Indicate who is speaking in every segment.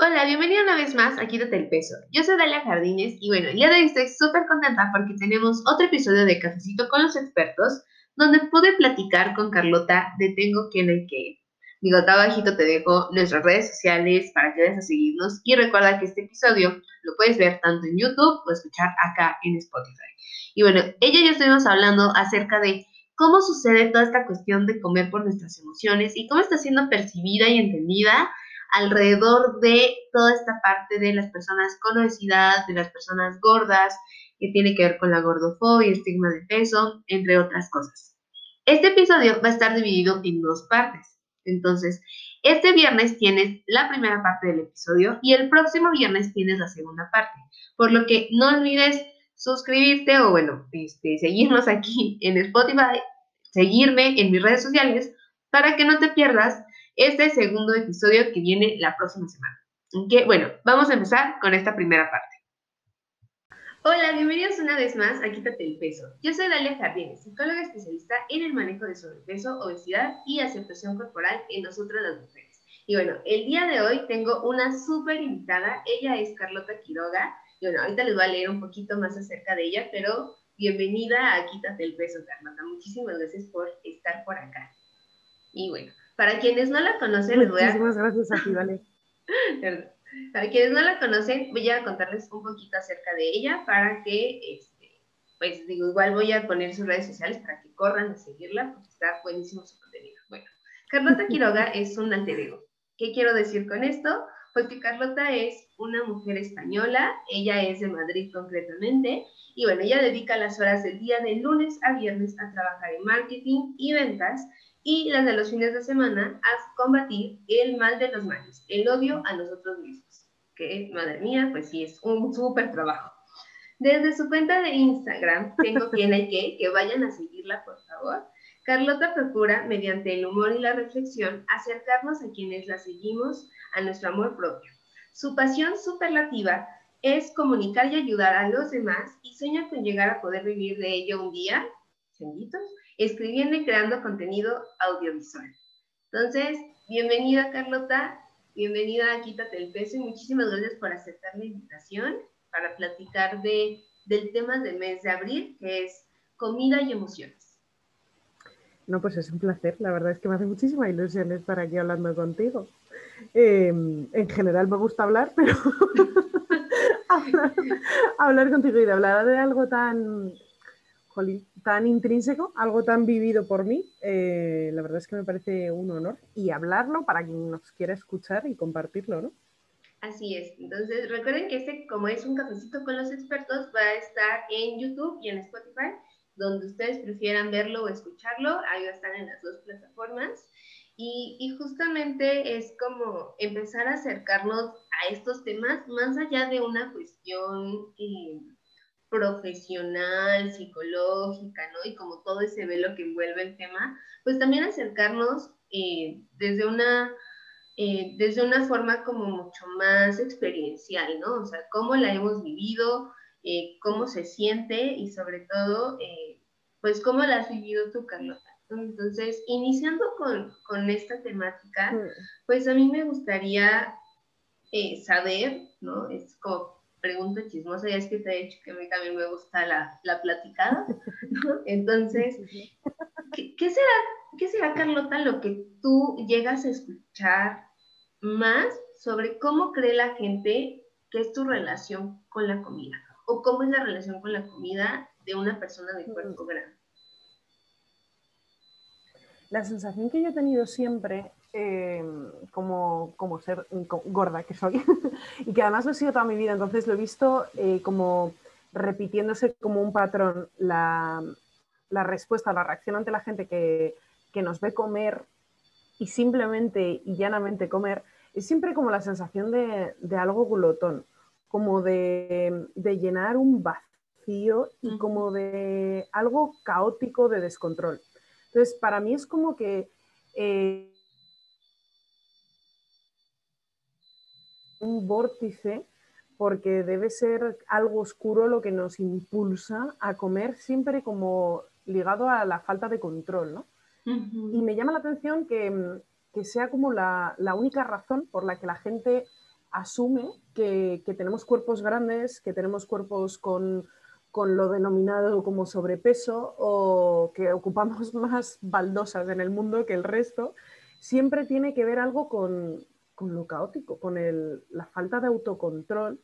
Speaker 1: Hola, bienvenido una vez más a Quítate el Peso. Yo soy Dalia Jardines y bueno, día de hoy estoy súper contenta porque tenemos otro episodio de Cafecito con los expertos donde pude platicar con Carlota de Tengo quien hay que. Digo, abajito te dejo nuestras redes sociales para que vayas a seguirnos y recuerda que este episodio lo puedes ver tanto en YouTube o escuchar acá en Spotify. Y bueno, ella y yo estuvimos hablando acerca de cómo sucede toda esta cuestión de comer por nuestras emociones y cómo está siendo percibida y entendida alrededor de toda esta parte de las personas con obesidad, de las personas gordas, que tiene que ver con la gordofobia, estigma de peso, entre otras cosas. Este episodio va a estar dividido en dos partes. Entonces, este viernes tienes la primera parte del episodio y el próximo viernes tienes la segunda parte. Por lo que no olvides suscribirte o, bueno, este, seguirnos aquí en Spotify, seguirme en mis redes sociales para que no te pierdas este segundo episodio que viene la próxima semana. Que, bueno, vamos a empezar con esta primera parte. Hola, bienvenidos una vez más a Quítate el Peso. Yo soy Dalia Jardines, psicóloga especialista en el manejo de sobrepeso, obesidad y aceptación corporal en nosotras las mujeres. Y bueno, el día de hoy tengo una súper invitada. Ella es Carlota Quiroga. Y bueno, ahorita les voy a leer un poquito más acerca de ella, pero bienvenida a Quítate el Peso, Carlota. Muchísimas gracias por estar por acá. Y bueno, para quienes no la conocen, les voy a...
Speaker 2: Muchísimas gracias a ti, vale.
Speaker 1: para quienes no la conocen, voy a contarles un poquito acerca de ella para que, este, pues digo, igual voy a poner sus redes sociales para que corran a seguirla porque está buenísimo su contenido. Bueno, Carlota Quiroga es un alter ego. ¿Qué quiero decir con esto? Pues que Carlota es una mujer española, ella es de Madrid concretamente, y bueno, ella dedica las horas del día de lunes a viernes a trabajar en marketing y ventas y las de los fines de semana a combatir el mal de los males, el odio a nosotros mismos. Que, madre mía, pues sí, es un súper trabajo. Desde su cuenta de Instagram, tengo quien hay que, que vayan a seguirla, por favor. Carlota procura, mediante el humor y la reflexión, acercarnos a quienes la seguimos a nuestro amor propio. Su pasión superlativa es comunicar y ayudar a los demás y sueña con llegar a poder vivir de ello un día, benditos, escribiendo y creando contenido audiovisual. Entonces, bienvenida Carlota, bienvenida a Quítate el Peso y muchísimas gracias por aceptar la invitación para platicar de, del tema del mes de abril, que es comida y emociones.
Speaker 2: No, pues es un placer, la verdad es que me hace muchísima ilusión estar aquí hablando contigo. Em, en general me gusta hablar, pero hablar, hablar, contigo y de hablar de algo tan tan intrínseco, algo tan vivido por mí, eh, la verdad es que me parece un honor y hablarlo para quien nos quiera escuchar y compartirlo, ¿no?
Speaker 1: Así es. Entonces, recuerden que este, como es un cafecito con los expertos, va a estar en YouTube y en Spotify, donde ustedes prefieran verlo o escucharlo. Ahí va a estar en las dos plataformas. Y, y, justamente es como empezar a acercarnos a estos temas más allá de una cuestión eh, profesional, psicológica, ¿no? Y como todo ese velo que envuelve el tema, pues también acercarnos eh, desde una... Eh, desde una forma como mucho más experiencial, ¿no? O sea, cómo la hemos vivido, eh, cómo se siente y sobre todo, pues cómo la has vivido tú, Carlota. Entonces, iniciando con, con esta temática, mm. pues a mí me gustaría saber, ¿no? Es como pregunta chismosa, ya es que te he dicho que a mí también me gusta la, la platicada, ¿no? Entonces, ¿qué, será, ¿qué será, Carlota, lo que tú llegas a escuchar más sobre cómo cree la gente que es tu relación con la comida? ¿O cómo es la relación con la comida de una persona de cuerpo grande?
Speaker 2: La sensación que yo he tenido siempre Em, como, como, ser gorda que soy y que además lo he sido toda mi vida, entonces lo he visto eh, como repitiéndose como un patrón la, la, respuesta, la reacción ante la gente que, que, nos ve comer y simplemente y llanamente comer, es siempre como la sensación de, de algo glotón, como de, de, llenar un vacío y como de algo caótico de descontrol. Entonces, para mí es como que... Eh, un vórtice porque debe ser algo oscuro lo que nos impulsa a comer siempre como ligado a la falta de control, ¿no? Y me llama la atención que, sea como la, única razón por la que la gente asume que, tenemos cuerpos grandes, que tenemos cuerpos con, lo denominado como sobrepeso o que ocupamos más baldosas en el mundo que el resto, siempre tiene que ver algo con, lo caótico, con la falta de autocontrol,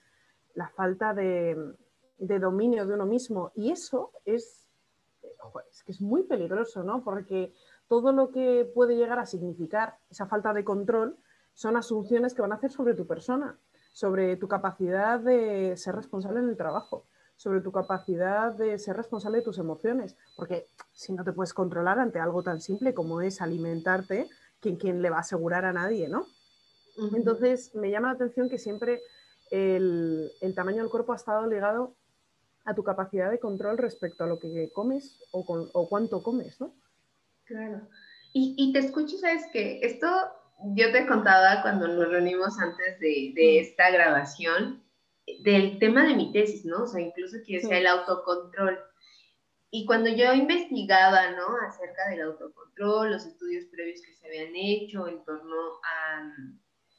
Speaker 2: la falta de, dominio de uno mismo. Y eso es, que es muy peligroso, ¿no? Porque todo lo que puede llegar a significar esa falta de control son asunciones que van a hacer sobre tu persona, sobre tu capacidad de ser responsable en el trabajo, sobre tu capacidad de ser responsable de tus emociones, porque si no te puedes controlar ante algo tan simple como es alimentarte, ¿quién, le va a asegurar a nadie, no? Entonces, me llama la atención que siempre el, tamaño del cuerpo ha estado ligado a tu capacidad de control respecto a lo que comes o, o cuánto comes, ¿no?
Speaker 1: Claro. Y, y te escucho, ¿sabes qué? Esto yo te contaba cuando nos reunimos antes de, de, esta grabación del tema de mi tesis, ¿no? O sea, incluso que sea el autocontrol. Y cuando yo investigaba, ¿no? Acerca del autocontrol, los estudios previos que se habían hecho en torno a,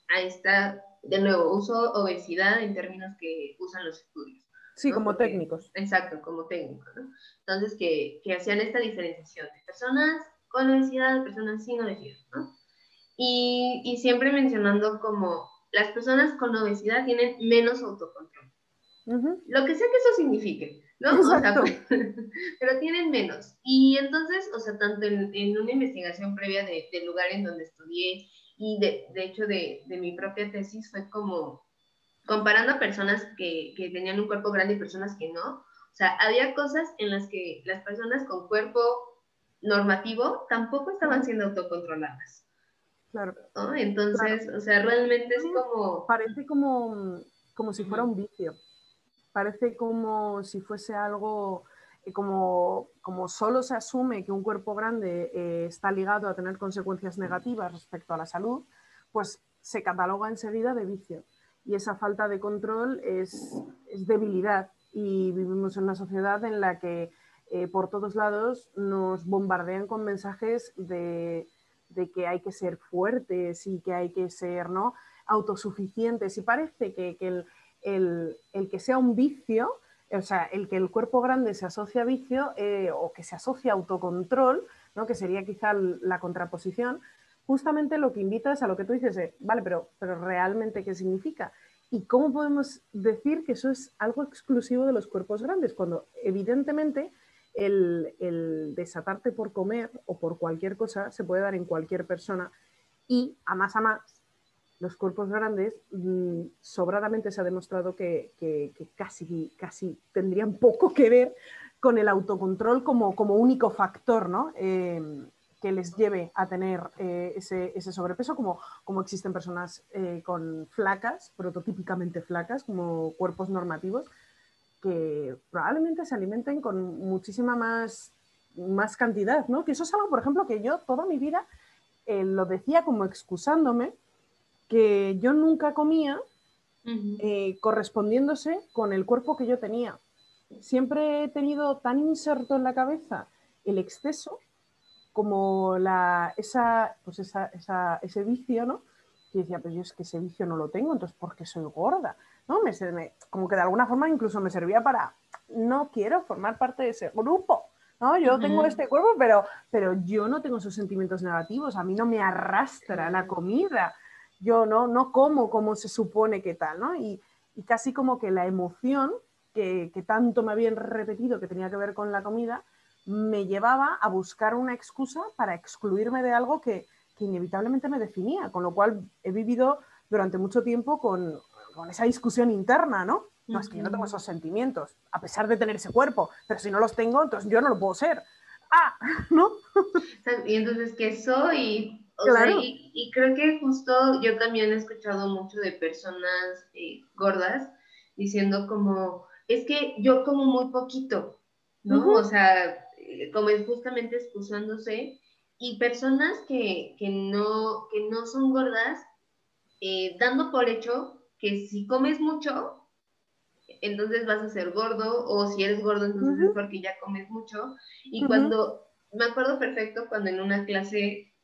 Speaker 1: a esta, de nuevo, uso obesidad en términos que usan los estudios.
Speaker 2: Sí, como técnicos.
Speaker 1: Exacto, como técnicos, ¿no? Entonces, que, que hacían esta diferenciación de personas con obesidad, personas sin obesidad, ¿no? Y, y, siempre mencionando como las personas con obesidad tienen menos autocontrol. Lo que sea que eso signifique, ¿no? O sea, pero tienen menos. Y entonces, o sea, tanto en, en una investigación previa de, del lugar en donde estudié y de, de hecho de, de, mi propia tesis fue como comparando a personas que, que tenían un cuerpo grande y personas que no. O sea, había cosas en las que las personas con cuerpo normativo tampoco estaban siendo autocontroladas.
Speaker 2: Claro.
Speaker 1: Entonces, o sea, realmente es como...
Speaker 2: Parece como, como si fuera un vicio. Parece como si fuese algo, como, como solo se asume que un cuerpo grande eh, está ligado a tener consecuencias negativas respecto a la salud, pues se cataloga enseguida de vicio. Y esa falta de control es, es debilidad. Y vivimos en una sociedad en la que eh, por todos lados nos bombardean con mensajes de, que hay que ser fuertes y que hay que ser ¿no? autosuficientes. Y parece que, el, que sea un vicio, o sea, el que el cuerpo grande se asocia a vicio eh, o que se asocia a autocontrol, ¿no? que sería quizá la contraposición, justamente lo que invita es a lo que tú dices, vale, pero, pero realmente qué significa. ¿Y cómo podemos decir que eso es algo exclusivo de los cuerpos grandes? Cuando evidentemente el, desatarte por comer o por cualquier cosa se puede dar en cualquier persona y a más a más los cuerpos grandes mm, sobradamente se ha demostrado que, casi, casi tendrían poco que ver con el autocontrol como, como único factor ¿no? Eh, que les lleve a tener eh, ese, ese, sobrepeso, como, como existen personas eh, con flacas, prototípicamente flacas, como cuerpos normativos, que probablemente se alimenten con muchísima más, más cantidad, ¿no? Que eso es algo, por ejemplo, que yo toda mi vida lo decía como excusándome, que yo nunca comía eh, correspondiéndose con el cuerpo que yo tenía. Siempre he tenido tan inserto en la cabeza el exceso como la, esa, pues esa, esa, ese vicio, ¿no? Y decía, pues yo es que ese vicio no lo tengo, entonces ¿por qué soy gorda? ¿no? Me, como que de alguna forma incluso me servía para, no quiero formar parte de ese grupo, ¿no? Yo tengo este cuerpo, pero, pero yo no tengo esos sentimientos negativos, a mí no me arrastra la comida, yo no, no como como se supone que tal, ¿no? Y, y casi como que la emoción que, que, tanto me habían repetido que tenía que ver con la comida, me llevaba a buscar una excusa para excluirme de algo que, que inevitablemente me definía, con lo cual he vivido durante mucho tiempo con, con esa discusión interna, ¿no? No, es que yo no tengo esos sentimientos, a pesar de tener ese cuerpo, pero si no los tengo, entonces yo no lo puedo ser. Ah, ¿no?
Speaker 1: Y entonces, ¿qué soy? Y, creo que justo yo también he escuchado mucho de personas eh, gordas diciendo como, es que yo como muy poquito, ¿no? O sea, eh, como es justamente excusándose, y personas que, que, no, que no son gordas, eh, dando por hecho que si comes mucho, entonces vas a ser gordo, o si eres gordo, entonces es porque ya comes mucho. Y cuando, me acuerdo perfecto cuando en una clase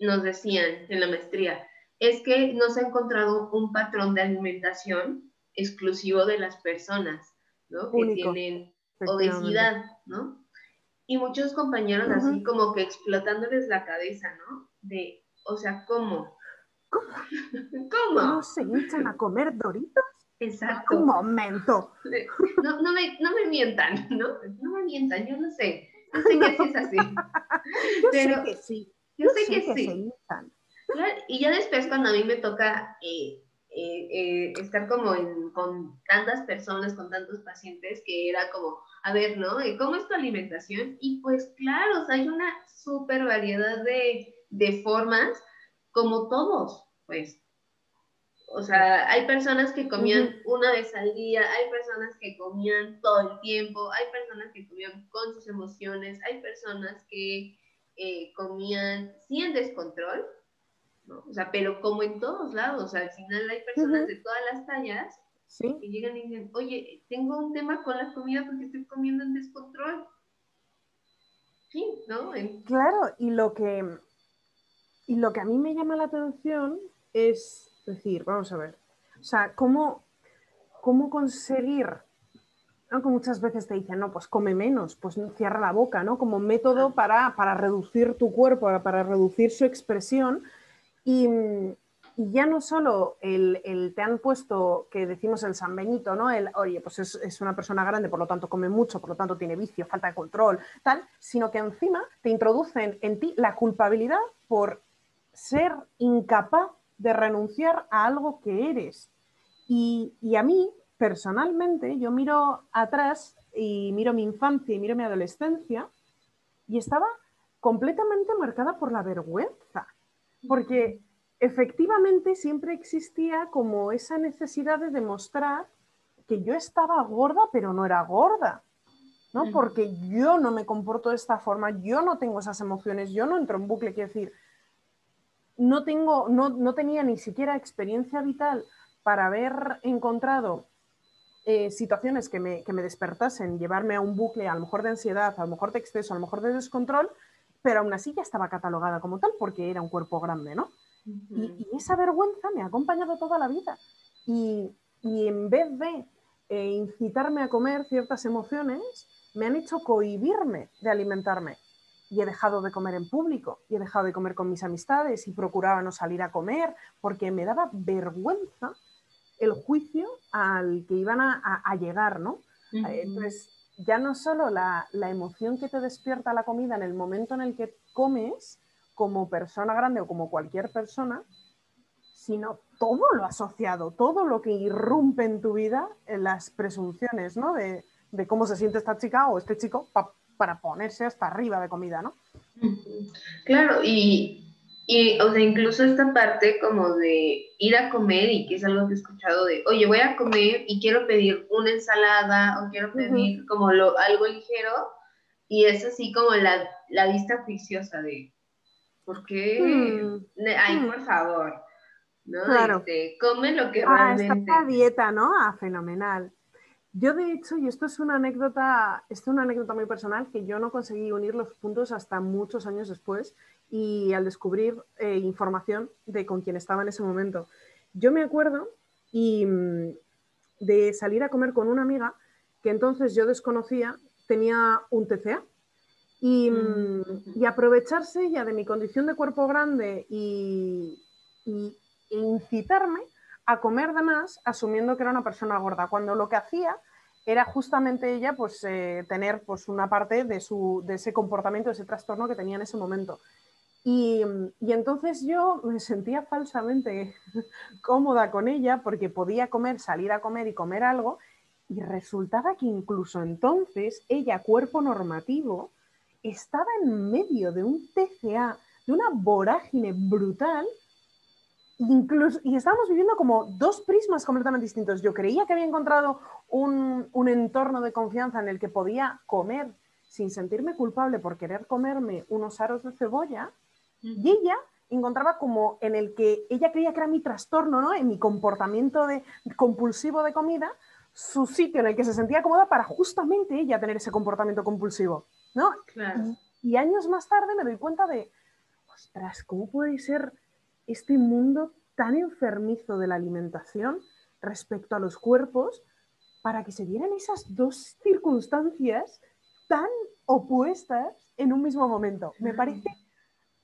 Speaker 1: nos decían en la maestría, es que no se ha encontrado un patrón de alimentación exclusivo de las personas, ¿no? Que tienen obesidad, ¿no? Y muchos compañeros así como que explotándoles la cabeza, ¿no? De, o sea, ¿cómo?
Speaker 2: ¿Cómo? ¿Cómo? ¿No se echan a comer doritos?
Speaker 1: Exacto.
Speaker 2: Un momento.
Speaker 1: No, no, me, no me mientan, ¿no? No me mientan, yo no sé. Yo sé que sí es así.
Speaker 2: yo Pero, sé que sí.
Speaker 1: Yo, sé, que, sí. Y ya después cuando a mí me toca eh, eh, eh, estar como con tantas personas, con tantos pacientes, que era como, a ver, ¿no? ¿Cómo es tu alimentación? Y pues claro, hay una súper variedad de, de formas, como todos, pues. O sea, hay personas que comían una vez al día, hay personas que comían todo el tiempo, hay personas que comían con sus emociones, hay personas que eh, comían sin descontrol, ¿no? O sea, pero como en todos lados, al final hay personas de todas las tallas que llegan y dicen, oye, tengo un tema con la comida porque estoy comiendo en descontrol. Sí, ¿no?
Speaker 2: Claro, y lo que, y lo que a mí me llama la atención es decir, vamos a ver, o sea, ¿cómo, cómo conseguir, aunque muchas veces te dicen, no, pues come menos, pues cierra la boca, ¿no? Como método para, para reducir tu cuerpo, para reducir su expresión. Y, ya no solo el, el, te han puesto, que decimos el San Benito, ¿no? El, oye, pues es, es, una persona grande, por lo tanto come mucho, por lo tanto tiene vicio, falta de control, tal, sino que encima te introducen en ti la culpabilidad por ser incapaz de renunciar a algo que eres. Y, a mí, personalmente, yo miro atrás y miro mi infancia y miro mi adolescencia y estaba completamente marcada por la vergüenza, porque efectivamente siempre existía como esa necesidad de demostrar que yo estaba gorda, pero no era gorda, ¿no? Porque yo no me comporto de esta forma, yo no tengo esas emociones, yo no entro en bucle, quiero decir, no, tengo, no, tenía ni siquiera experiencia vital para haber encontrado eh, situaciones que me, despertasen, llevarme a un bucle a lo mejor de ansiedad, a lo mejor de exceso, a lo mejor de descontrol, pero aún así ya estaba catalogada como tal porque era un cuerpo grande, ¿no? y, esa vergüenza me ha acompañado toda la vida. Y, en vez de eh, incitarme a comer ciertas emociones, me han hecho cohibirme de alimentarme y he dejado de comer en público y he dejado de comer con mis amistades y procuraba no salir a comer porque me daba vergüenza el juicio al que iban a, llegar, ¿no? Eh, entonces, ya no solo la, emoción que te despierta la comida en el momento en el que comes, como persona grande o como cualquier persona, sino todo lo asociado, todo lo que irrumpe en tu vida, en las presunciones, ¿no? De, de cómo se siente esta chica o este chico para ponerse hasta arriba de comida, ¿no?
Speaker 1: Claro, y, o sea, incluso esta parte como de ir a comer y que es algo que he escuchado de, oye, voy a comer y quiero pedir una ensalada o quiero pedir como lo, algo ligero y es así como la, la vista juiciosa de, ¿por qué? Mm. Ay, mm. por favor, ¿no? Claro. Este, come lo que ah, realmente...
Speaker 2: Esta dieta, ¿no? Ah, fenomenal. Yo, de hecho, y esto es una anécdota, esto es una anécdota muy personal, que yo no conseguí unir los puntos hasta muchos años después y al descubrir eh, información de con quien estaba en ese momento. Yo me acuerdo y, mm, de salir a comer con una amiga que entonces yo desconocía, tenía un TCA. Y, mm, y aprovecharse ya de mi condición de cuerpo grande y, y e incitarme a comer de más asumiendo que era una persona gorda, cuando lo que hacía era justamente ella pues eh, tener pues una parte de, su, de ese comportamiento, de ese trastorno que tenía en ese momento. Y, y, entonces yo me sentía falsamente cómoda con ella porque podía comer, salir a comer y comer algo y resultaba que incluso entonces ella, cuerpo normativo, estaba en medio de un TCA, de una vorágine brutal incluso, y estábamos viviendo como dos prismas completamente distintos. Yo creía que había encontrado un, un, entorno de confianza en el que podía comer sin sentirme culpable por querer comerme unos aros de cebolla, y ella encontraba como en el que ella creía que era mi trastorno, ¿no? En mi comportamiento de, compulsivo de comida, su sitio en el que se sentía cómoda para justamente ella tener ese comportamiento compulsivo, ¿no? Y, y años más tarde me doy cuenta de, ostras, ¿cómo puede ser este mundo tan enfermizo de la alimentación respecto a los cuerpos para que se dieran esas dos circunstancias tan opuestas en un mismo momento. Me parece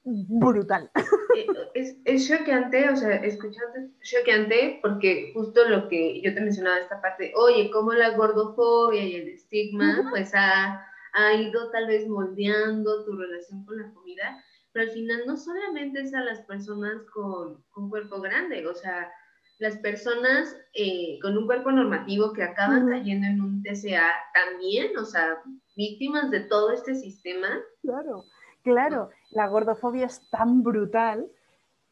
Speaker 2: brutal.
Speaker 1: Eh, es, es choqueante, o sea, escuchando, choqueante porque justo lo que yo te mencionaba, esta parte, oye, cómo la gordofobia y el estigma, pues ha, ha, ido tal vez moldeando tu relación con la comida, pero al final no solamente es a las personas con, con cuerpo grande, o sea, las personas eh, con un cuerpo normativo que acaban cayendo en un TCA también, o sea, víctimas de todo este sistema.
Speaker 2: Claro, claro, la gordofobia es tan brutal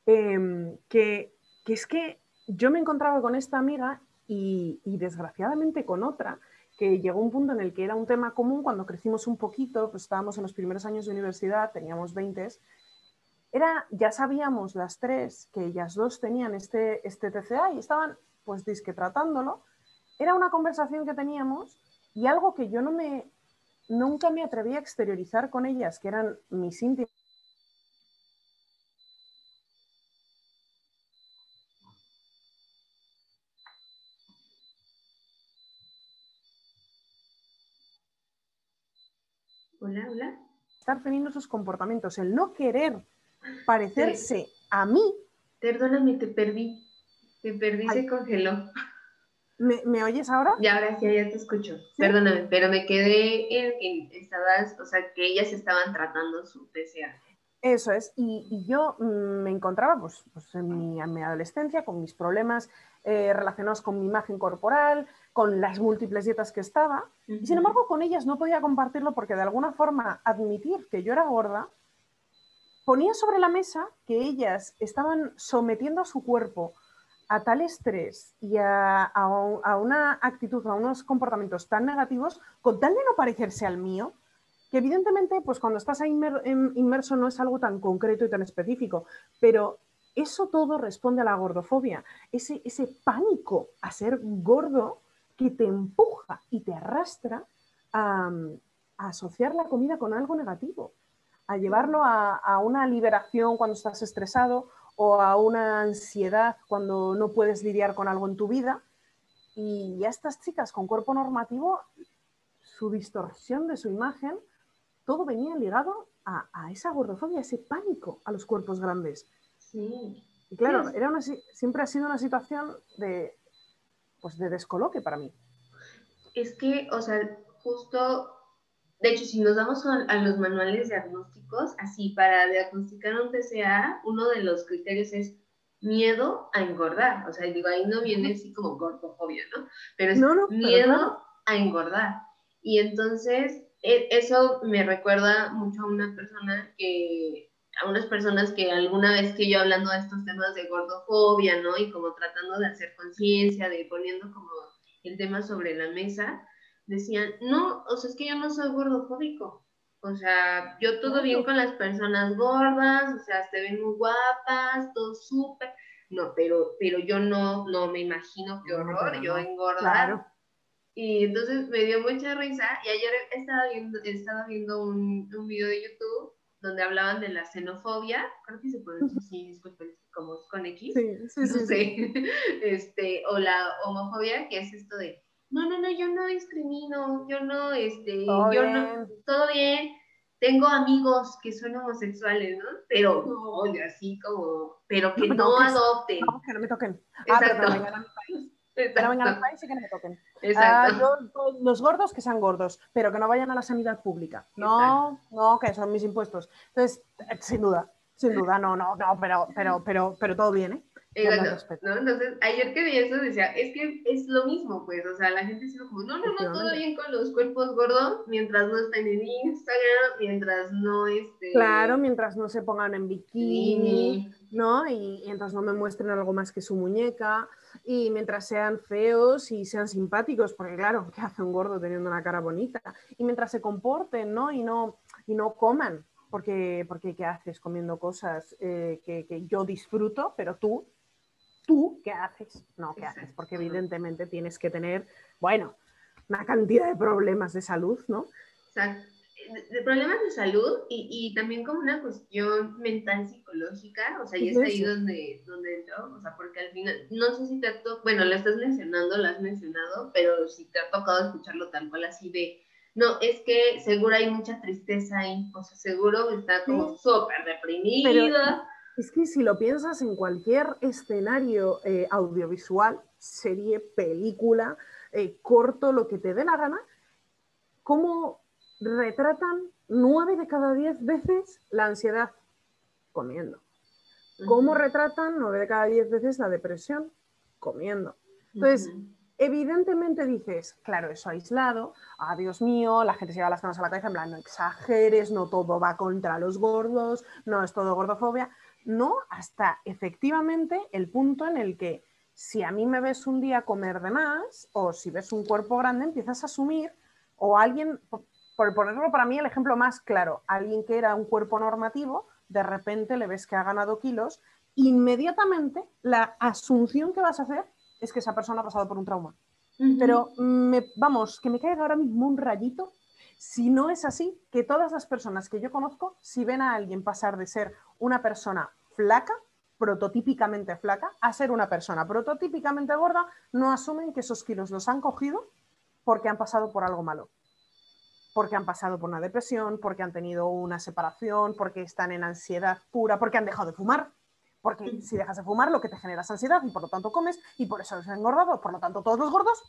Speaker 2: em, que, es que yo me encontraba con esta amiga y, y, desgraciadamente con otra, que llegó un punto en el que era un tema común cuando crecimos un poquito, pues estábamos en los primeros años de universidad, teníamos 20 era, ya sabíamos las tres que ellas dos tenían este, este TCA y estaban pues disque tratándolo. Era una conversación que teníamos y algo que yo no me, nunca me atreví a exteriorizar con ellas, que eran mis íntimas.
Speaker 1: Hola, hola.
Speaker 2: Estar teniendo esos comportamientos, el no querer parecerse a mí.
Speaker 1: Perdóname, te perdí. Te perdí, se congeló.
Speaker 2: ¿Me, oyes ahora?
Speaker 1: Ya, ahora sí, ya te escucho. Perdóname, pero me quedé en que estabas, o sea, que ellas estaban tratando su PCA.
Speaker 2: Eso es, y, yo mm, me encontraba pues, pues en, mi, adolescencia con mis problemas eh, relacionados con mi imagen corporal, con las múltiples dietas que estaba, y sin embargo con ellas no podía compartirlo porque de alguna forma admitir que yo era gorda ponía sobre la mesa que ellas estaban sometiendo a su cuerpo a tal estrés y a, una actitud, a unos comportamientos tan negativos, con tal de no parecerse al mío, que evidentemente, pues cuando estás ahí inmerso no es algo tan concreto y tan específico, pero eso todo responde a la gordofobia, ese, ese pánico a ser gordo que te empuja y te arrastra a asociar la comida con algo negativo a llevarlo a, una liberación cuando estás estresado o a una ansiedad cuando no puedes lidiar con algo en tu vida. Y a estas chicas con cuerpo normativo, su distorsión de su imagen, todo venía ligado a, esa gordofobia, a ese pánico a los cuerpos grandes.
Speaker 1: Sí.
Speaker 2: Y claro, era una, siempre ha sido una situación de, pues de descoloque para mí.
Speaker 1: Es que, o sea, justo de hecho, si nos damos a, los manuales diagnósticos, así para diagnosticar un TCA, uno de los criterios es miedo a engordar. O sea, digo, ahí no viene así como gordofobia, ¿no? Pero es miedo a engordar. Y entonces, e, eso me recuerda mucho a una persona que, a unas personas que alguna vez que yo hablando de estos temas de gordofobia, ¿no? Y como tratando de hacer conciencia, de poniendo como el tema sobre la mesa, decían, no, o sea, es que yo no soy gordofóbico. O sea, yo todo bien con las personas gordas, o sea, se ven muy guapas, todo súper. No, pero, pero yo no, no me imagino qué horror, yo engordar. Y entonces me dio mucha risa y ayer estaba viendo, estaba viendo un, un video de YouTube donde hablaban de la xenofobia, creo que se puede decir así, disculpen, como con X,
Speaker 2: sí, sí, sí,
Speaker 1: sí. este, o la homofobia, que es esto de, no, no, no, yo no discrimino, yo no, este, yo no, todo bien, tengo amigos que son homosexuales, ¿no? Pero no, así como, pero que no, adopten.
Speaker 2: No, que no me toquen. Ah, pero no vengan a mi país. Pero vengan a mi país y que no me toquen. Exacto. Ah, los gordos que sean gordos, pero que no vayan a la sanidad pública. No, no, que son mis impuestos. Entonces, eh, sin duda, sin duda, no, no, no, pero, pero, pero, pero todo bien, ¿eh?
Speaker 1: Exacto, ¿no? Entonces, ayer que vi eso decía, es que es lo mismo, pues, o sea, la gente dice como, no, no, no, todo bien con los cuerpos gordos, mientras no estén en Instagram, mientras no este
Speaker 2: Claro, mientras no se pongan en bikini, ¿no? Y, mientras no me muestren algo más que su muñeca, y mientras sean feos y sean simpáticos, porque claro, ¿qué hace un gordo teniendo una cara bonita? Y mientras se comporten, ¿no? Y no, y no coman, porque, porque ¿qué haces comiendo cosas eh, que, que yo disfruto, pero tú tú qué haces. No, ¿qué haces? Porque evidentemente tienes que tener, bueno, una cantidad de problemas de salud, ¿no?
Speaker 1: Exacto. de problemas de salud y, y, también como una cuestión mental psicológica, o sea, y es ahí donde, donde entro, o sea, porque al final, no sé si te ha tocado, bueno, lo estás mencionando, lo has mencionado, pero si te ha tocado escucharlo tal cual así de, no, es que seguro hay mucha tristeza ahí, o sea, seguro está como súper deprimida.
Speaker 2: Es que si lo piensas en cualquier escenario eh, audiovisual, serie, película, eh, corto, lo que te dé la gana, ¿cómo retratan nueve de cada diez veces la ansiedad comiendo. ¿Cómo retratan nueve de cada diez veces la depresión? Comiendo. Entonces, evidentemente dices, claro, eso aislado, ah, Dios mío, la gente se lleva las manos a la cabeza, en plan, no exageres, no todo va contra los gordos, no es todo gordofobia. No, hasta efectivamente el punto en el que si a mí me ves un día comer de más o si ves un cuerpo grande, empiezas a asumir, o alguien, por ponerlo para mí el ejemplo más claro, alguien que era un cuerpo normativo, de repente le ves que ha ganado kilos, inmediatamente la asunción que vas a hacer es que esa persona ha pasado por un trauma. Pero me, vamos, que me caiga ahora mismo un rayito, si no es así, que todas las personas que yo conozco, si ven a alguien pasar de ser una persona flaca, prototípicamente flaca, a ser una persona prototípicamente gorda, no asumen que esos kilos los han cogido porque han pasado por algo malo porque han pasado por una depresión, porque han tenido una separación, porque están en ansiedad pura, porque han dejado de fumar. Porque si dejas de fumar, lo que te genera es ansiedad y por lo tanto comes y por eso has engordado. Por lo tanto, todos los gordos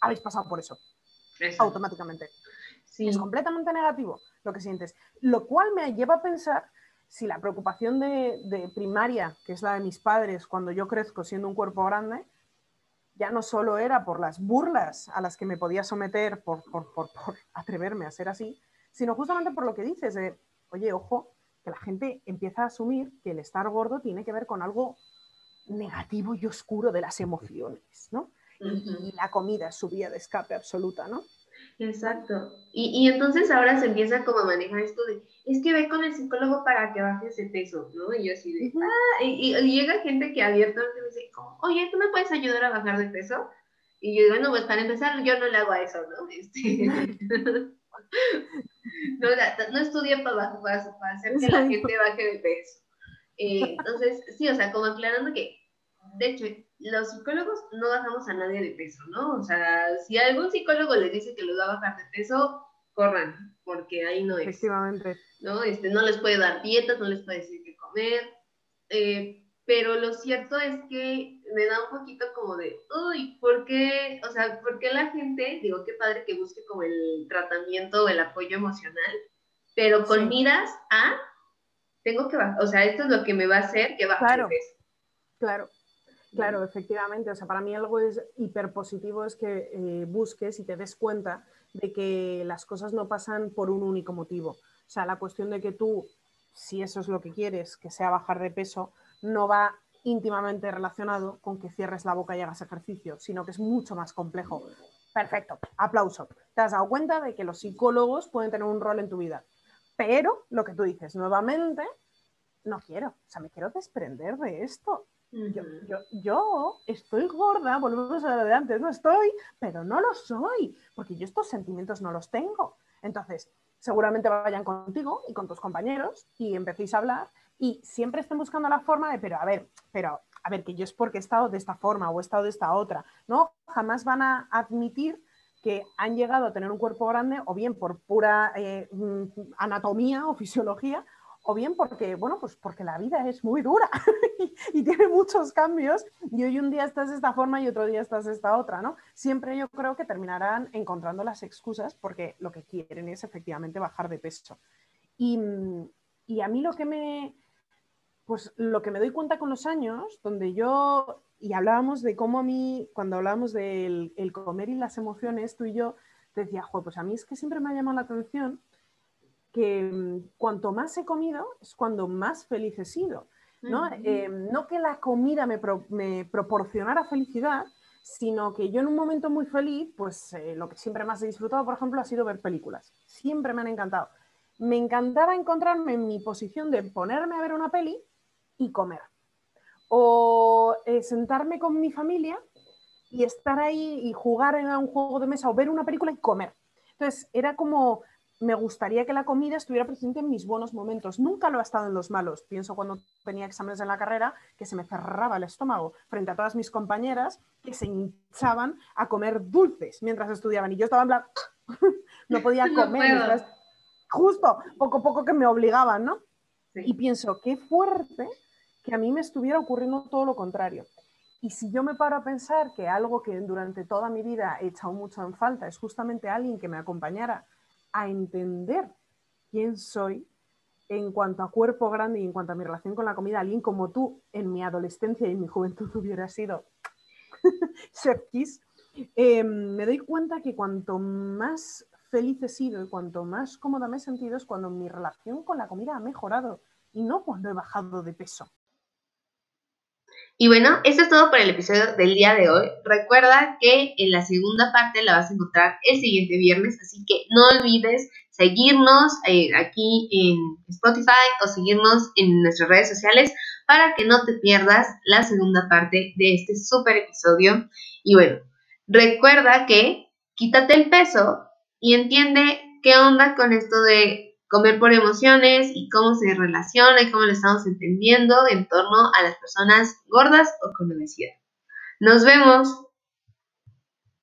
Speaker 2: habéis pasado por eso. Automáticamente. Es completamente negativo lo que sientes. Lo cual me lleva a pensar si la preocupación de primaria, que es la de mis padres cuando yo crezco siendo un cuerpo grande, ya no solo era por las burlas a las que me podía someter por, atreverme a ser así, sino justamente por lo que dices de, oye, ojo, que la gente empieza a asumir que el estar gordo tiene que ver con algo negativo y oscuro de las emociones, ¿no? y, y, la comida es su vía de escape absoluta, ¿no?
Speaker 1: Exacto. Y, y, entonces ahora se empieza como a manejar esto de, es que ve con el psicólogo para que baje ese peso, ¿no? Y yo así de, ah, y, llega gente que abiertamente me dice, oye, ¿tú me puedes ayudar a bajar de peso? Y yo digo, bueno, pues para empezar, yo no le hago a eso, ¿no? Este, no, no estudié para, para, para, hacer que la gente baje de peso. Eh, entonces, sí, o sea, como aclarando que, de hecho, los psicólogos no bajamos a nadie de peso, ¿no? O sea, si algún psicólogo les dice que los va a bajar de peso, corran, porque ahí no es.
Speaker 2: Efectivamente.
Speaker 1: ¿no? Este, no les puede dar dietas, no les puede decir qué comer. Eh, pero lo cierto es que me da un poquito como de, uy, ¿por qué? O sea, ¿por qué la gente, digo, qué padre que busque como el tratamiento o el apoyo emocional, pero con miras a, tengo que bajar, o sea, esto es lo que me va a hacer que baje
Speaker 2: claro, peso. Claro, Claro, efectivamente. O sea, para mí algo es hiperpositivo es que eh, busques y te des cuenta de que las cosas no pasan por un único motivo. O sea, la cuestión de que tú, si eso es lo que quieres, que sea bajar de peso, no va íntimamente relacionado con que cierres la boca y hagas ejercicio, sino que es mucho más complejo. Perfecto, aplauso. Te has dado cuenta de que los psicólogos pueden tener un rol en tu vida. Pero lo que tú dices, nuevamente, no quiero, o sea, me quiero desprender de esto yo, estoy gorda, volvemos a lo de antes, no estoy, pero no lo soy, porque yo estos sentimientos no los tengo. Entonces, seguramente vayan contigo y con tus compañeros y empecéis a hablar y siempre estén buscando la forma de, pero a ver, pero a ver, que yo es porque he estado de esta forma o he estado de esta otra, ¿no? Jamás van a admitir que han llegado a tener un cuerpo grande o bien por pura eh, mm, anatomía o fisiología o bien porque, bueno, pues porque la vida es muy dura y, tiene muchos cambios y hoy un día estás de esta forma y otro día estás de esta otra, ¿no? Siempre yo creo que terminarán encontrando las excusas porque lo que quieren es efectivamente bajar de peso. Y, y a mí lo que me, pues lo que me doy cuenta con los años, donde yo, y hablábamos de cómo a mí, cuando hablábamos del el comer y las emociones, tú y yo, decía, pues a mí es que siempre me ha llamado la atención que mm, cuanto más he comido es cuando más feliz he sido. ¿no? Eh, no que la comida me, proporcionara felicidad, sino que yo en un momento muy feliz, pues eh, lo que siempre más he disfrutado, por ejemplo, ha sido ver películas. Siempre me han encantado. Me encantaba encontrarme en mi posición de ponerme a ver una peli y comer. O eh, sentarme con mi familia y estar ahí y jugar en un juego de mesa o ver una película y comer. Entonces, era como me gustaría que la comida estuviera presente en mis buenos momentos. Nunca lo ha estado en los malos. Pienso cuando tenía exámenes en la carrera que se me cerraba el estómago frente a todas mis compañeras que se hinchaban a comer dulces mientras estudiaban. Y yo estaba en plan, no podía comer. justo, poco a poco que me obligaban, ¿no? Y pienso, qué fuerte que a mí me estuviera ocurriendo todo lo contrario. Y si yo me paro a pensar que algo que durante toda mi vida he echado mucho en falta es justamente alguien que me acompañara a entender quién soy en cuanto a cuerpo grande y en cuanto a mi relación con la comida, alguien como tú en mi adolescencia y en mi juventud hubiera sido Chef em, me doy cuenta que cuanto más feliz he sido y cuanto más cómoda me he sentido es cuando mi relación con la comida ha mejorado y no cuando he bajado de peso.
Speaker 1: Y bueno, esto es todo por el episodio del día de hoy. Recuerda que en la segunda parte la vas a encontrar el siguiente viernes, así que no olvides seguirnos eh, aquí en Spotify o seguirnos en nuestras redes sociales para que no te pierdas la segunda parte de este super episodio. Y bueno, recuerda que quítate el peso y entiende qué onda con esto de comer por emociones y cómo se relaciona y cómo lo estamos entendiendo en torno a las personas gordas o con obesidad. Nos vemos.